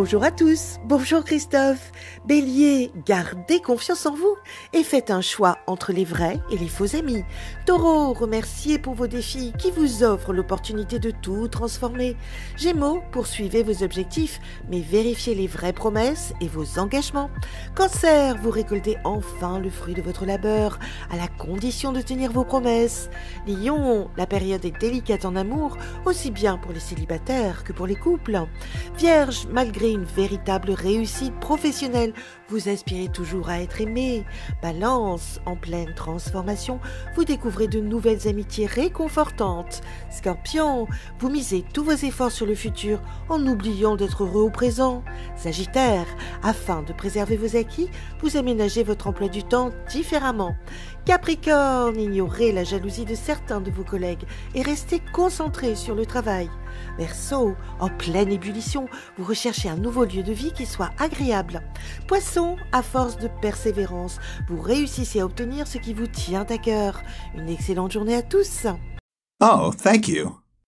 Bonjour à tous, bonjour Christophe. Bélier, gardez confiance en vous et faites un choix entre les vrais et les faux amis. Taureau, remerciez pour vos défis qui vous offrent l'opportunité de tout transformer. Gémeaux, poursuivez vos objectifs mais vérifiez les vraies promesses et vos engagements. Cancer, vous récoltez enfin le fruit de votre labeur à la condition de tenir vos promesses. Lion, la période est délicate en amour, aussi bien pour les célibataires que pour les couples. Vierge, malgré une véritable réussite professionnelle, vous aspirez toujours à être aimé. Balance, en pleine transformation, vous découvrez de nouvelles amitiés réconfortantes. Scorpion, vous misez tous vos efforts sur le futur en oubliant d'être heureux au présent. Sagittaire, afin de préserver vos acquis, vous aménagez votre emploi du temps différemment. Capricorne, ignorez la jalousie de certains de vos collègues et restez concentré sur le travail. Verseau, en pleine ébullition, vous recherchez un nouveau lieu de vie qui soit agréable. Poisson, à force de persévérance, vous réussissez à obtenir ce qui vous tient à cœur. Une excellente journée à tous. Oh, thank you.